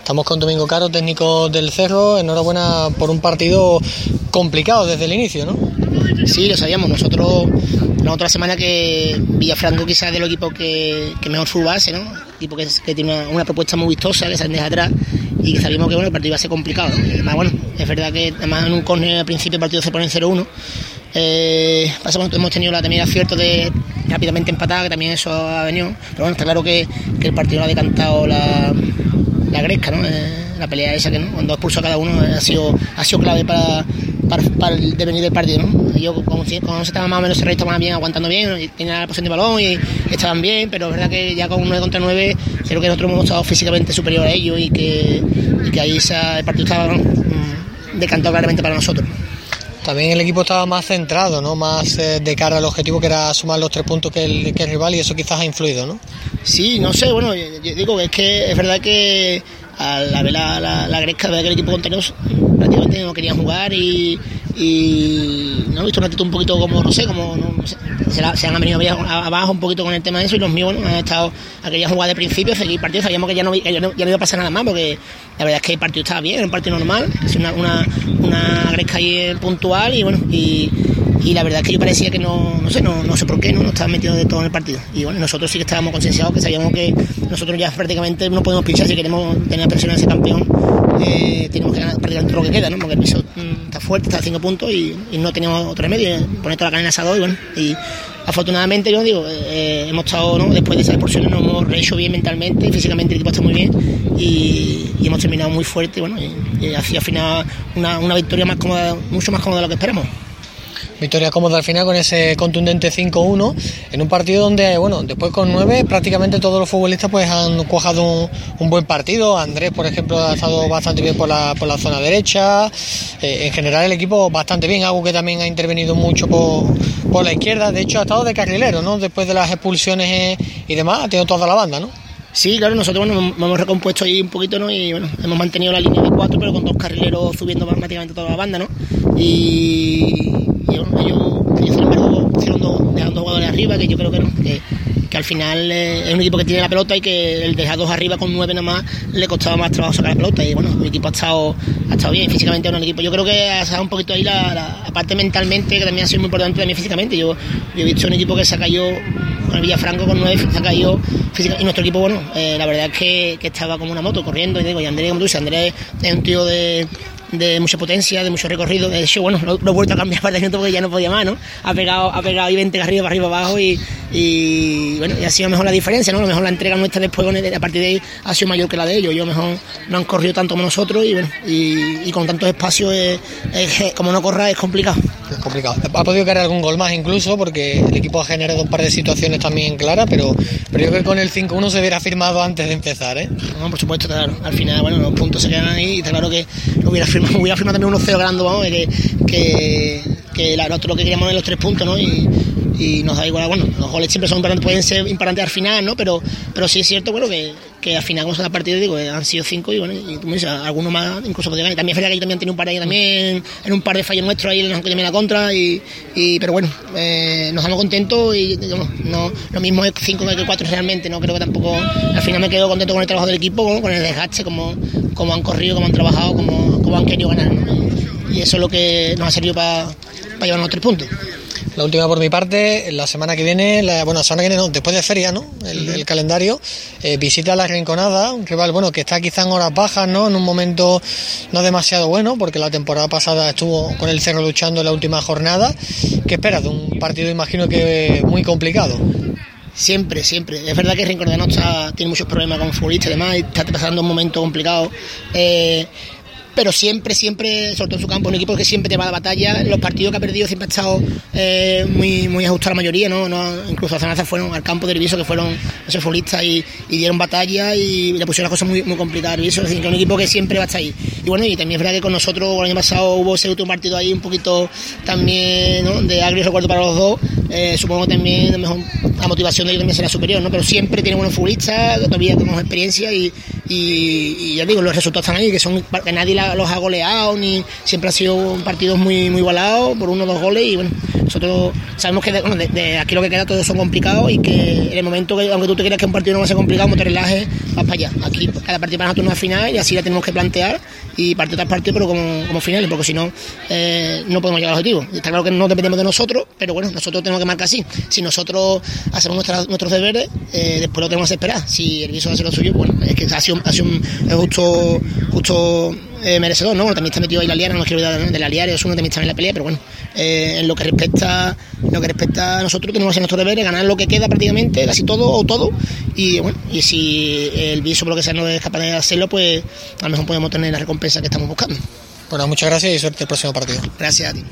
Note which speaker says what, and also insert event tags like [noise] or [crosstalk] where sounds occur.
Speaker 1: Estamos con Domingo Caro, técnico del Cerro. Enhorabuena por un partido complicado desde el inicio, ¿no?
Speaker 2: Sí, lo sabíamos. Nosotros, la otra semana que Villafranco quizás del equipo que, que mejor base, ¿no? Equipo que, tiene una, propuesta muy vistosa, que se deja atrás y sabíamos que bueno, el partido iba a ser complicado. Además, bueno, es verdad que además en un córner al principio el partido se pone en 0-1. Eh, pasamos, hemos tenido la también acierto de rápidamente empatar, que también eso ha venido. Pero bueno, está claro que, que el partido lo ha decantado la, la Gresca, ¿no? Eh, la pelea esa que ¿no? cuando expulsó a cada uno ha sido, ha sido clave para, para, el devenir del partido. ¿no? Yo, cuando, se estaba más o menos se estaban bien, aguantando bien, tenían la posición de balón y estaban bien, pero es verdad que ya con 9 contra 9 creo que nosotros hemos estado físicamente superior a ellos y que, y que ahí el partido estaba mm, decantado claramente para nosotros.
Speaker 1: También el equipo estaba más centrado, ¿no? Más eh, de cara al objetivo que era sumar los tres puntos que el, que el rival y eso quizás ha influido, ¿no?
Speaker 2: Sí, no sé, bueno, yo digo es que es verdad que a la ver la, la, la Gresca, que el equipo contrario prácticamente no querían jugar y, no he visto una actitud un poquito como, no sé, como se, han venido abajo un poquito con el tema de eso y los míos han estado querer jugar de principio, seguir partido, sabíamos que ya no, ya no, iba a pasar nada más porque la verdad es que el partido estaba bien, era un partido normal, es una, una, una Gresca ahí puntual y bueno, y y la verdad es que yo parecía que no, no sé, no, no sé por qué, no, no estaba metido de todo en el partido. Y bueno, nosotros sí que estábamos concienciados, que sabíamos que nosotros ya prácticamente no podemos pinchar si queremos tener presión en ese campeón, eh, tenemos que ganar prácticamente lo que queda, ¿no? Porque el piso mm, está fuerte, está a cinco puntos y, no teníamos otro remedio, poner toda la en asado y bueno, y afortunadamente yo digo, eh, hemos estado, ¿no? después de esas expulsiones nos hemos rehecho bien mentalmente y físicamente el equipo está muy bien y, hemos terminado muy fuerte bueno, y, y al final una, una victoria más cómoda, mucho más cómoda de lo que esperamos.
Speaker 1: Victoria cómoda al final con ese contundente 5-1 en un partido donde, bueno, después con 9 prácticamente todos los futbolistas pues han cuajado un, buen partido. Andrés, por ejemplo, ha estado bastante bien por la, por la zona derecha. Eh, en general el equipo bastante bien, algo que también ha intervenido mucho por, por la izquierda. De hecho ha estado de carrilero, ¿no? Después de las expulsiones eh, y demás, ha tenido toda la banda, ¿no?
Speaker 2: Sí, claro, nosotros bueno, hemos recompuesto ahí un poquito, ¿no? Y bueno, hemos mantenido la línea de cuatro, pero con dos carrileros subiendo prácticamente toda la banda, ¿no? Y, ellos, ellos pusieron dos, jugadores arriba, que yo creo que no, que, al final eh, es un equipo que tiene la pelota y que el dejar dos arriba con nueve nada más le costaba más trabajo sacar la pelota. Y bueno, mi equipo ha estado, ha estado bien físicamente en el equipo. Yo creo que ha sacado un poquito ahí la, la, parte mentalmente, que también ha sido muy importante también físicamente. Yo, he visto un equipo que se ha caído con el Villafranco con nueve, se ha caído físicamente. Y nuestro equipo, bueno, eh, la verdad es que, que, estaba como una moto corriendo. Y digo, y Andrés, como tú dices, Andrés es un tío de de mucha potencia, de mucho recorrido. De hecho, bueno, lo, he vuelto a cambiar [laughs] para el porque ya no podía más, ¿no? Ha pegado, ha pegado ahí 20 arriba, para arriba, abajo y, bueno, y ha sido mejor la diferencia, ¿no? A lo mejor la entrega nuestra después, a partir de ahí, ha sido mayor que la de ellos. Yo mejor no han corrido tanto como nosotros y bueno, y con tantos espacios, como no corra, es complicado.
Speaker 1: Complicado. Ha podido caer algún gol más incluso porque el equipo ha generado un par de situaciones también claras, pero, pero yo creo que con el 5-1 se hubiera firmado antes de empezar, ¿eh?
Speaker 2: No, por supuesto, claro. Al final, bueno, los puntos se quedan ahí y está claro que hubiera firmado, hubiera firmado también unos 0 ganando, vamos, que, que nosotros lo que queríamos en los tres puntos, ¿no? Y, nos da igual, bueno, los goles siempre son pueden ser importantes al final, ¿no? Pero, pero sí es cierto, bueno, que, que al final, como se da partido, digo, han sido cinco y bueno, y tú me dices, algunos más incluso podrían ganar. También es que yo también tiene un par ahí también, en un par de fallos nuestros ahí, nos también la contra, y, pero bueno, eh, nos damos contentos y digamos, no, lo mismo es cinco que cuatro realmente, no creo que tampoco, al final me quedo contento con el trabajo del equipo, con el desgaste, como, como han corrido, como han trabajado, como, como han querido ganar, Y eso es lo que nos ha servido para para llevarnos tres puntos.
Speaker 1: La última por mi parte, la semana que viene, la, bueno, la semana que viene, no, después de feria, ¿no? El, calendario, eh, visita la Rinconada, un rival, bueno, que está quizá en horas bajas, ¿no? En un momento no demasiado bueno, porque la temporada pasada estuvo con el Cerro luchando en la última jornada. ¿Qué esperas de un partido, imagino que muy complicado?
Speaker 2: Siempre, siempre. Es verdad que Rinconada está, tiene muchos problemas con futbolistas y demás, y está pasando un momento complicado. Eh, pero siempre, siempre, sobre todo en su campo, un equipo que siempre te va a la batalla. Los partidos que ha perdido siempre ha estado eh, muy, muy ajustado a la mayoría, ¿no? no incluso las fueron al campo de Riviso, que fueron esos futbolistas y, dieron batalla y le pusieron las cosas muy, muy complicadas a Es decir, que un equipo que siempre va a estar ahí. Y bueno, y también es verdad que con nosotros el año pasado hubo ese último partido ahí un poquito también ¿no? de agrio recuerdo para los dos. Eh, supongo que también la motivación de ellos también será superior, ¿no? Pero siempre tienen buenos futbolistas, todavía tenemos experiencia y, y, ya digo, los resultados están ahí, que son que nadie los ha goleado, ni siempre ha sido partidos muy, muy igualados por uno o dos goles y bueno, nosotros sabemos que de, aquí lo que queda todos son complicados y que en el momento que, aunque tú te creas que un partido no va a ser complicado, como te relajes, vas para allá. Aquí cada partido para nosotros es una final y así la tenemos que plantear y partido tras partido, pero como, como finales, porque si no, eh, no podemos llegar al objetivo. Está claro que no dependemos de nosotros, pero bueno, nosotros tenemos que marcar así. Si nosotros hacemos nuestros deberes, eh, después lo tenemos que esperar. Si el viso hace lo suyo, bueno, es que ha sido, ha sido un, justo, justo eh, merecedor, ¿no? también está metido ahí la liara, no quiero olvidar de la liara, es uno también está en la pelea, pero bueno, eh, en lo que respecta lo que respecta a nosotros tenemos que hacer nuestro deber, ganar lo que queda prácticamente, casi todo o todo, y bueno, y si el viso por lo que sea no es capaz de hacerlo, pues a lo mejor podemos tener la recompensa que estamos buscando.
Speaker 1: Bueno, muchas gracias y suerte el próximo partido.
Speaker 2: Gracias a ti.